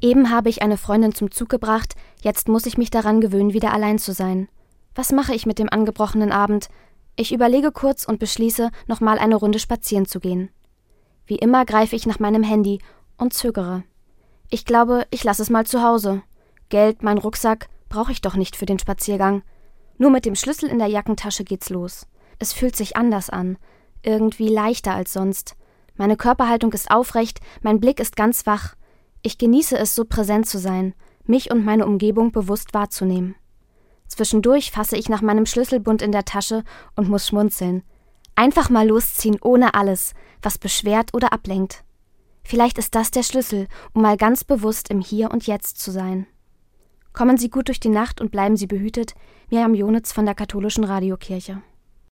Eben habe ich eine Freundin zum Zug gebracht, jetzt muss ich mich daran gewöhnen, wieder allein zu sein. Was mache ich mit dem angebrochenen Abend? Ich überlege kurz und beschließe, nochmal eine Runde spazieren zu gehen. Wie immer greife ich nach meinem Handy und zögere. Ich glaube, ich lasse es mal zu Hause. Geld, mein Rucksack, brauche ich doch nicht für den Spaziergang. Nur mit dem Schlüssel in der Jackentasche geht's los. Es fühlt sich anders an, irgendwie leichter als sonst. Meine Körperhaltung ist aufrecht, mein Blick ist ganz wach. Ich genieße es, so präsent zu sein, mich und meine Umgebung bewusst wahrzunehmen. Zwischendurch fasse ich nach meinem Schlüsselbund in der Tasche und muss schmunzeln. Einfach mal losziehen ohne alles, was beschwert oder ablenkt. Vielleicht ist das der Schlüssel, um mal ganz bewusst im Hier und Jetzt zu sein. Kommen Sie gut durch die Nacht und bleiben Sie behütet. Miriam Jonitz von der Katholischen Radiokirche.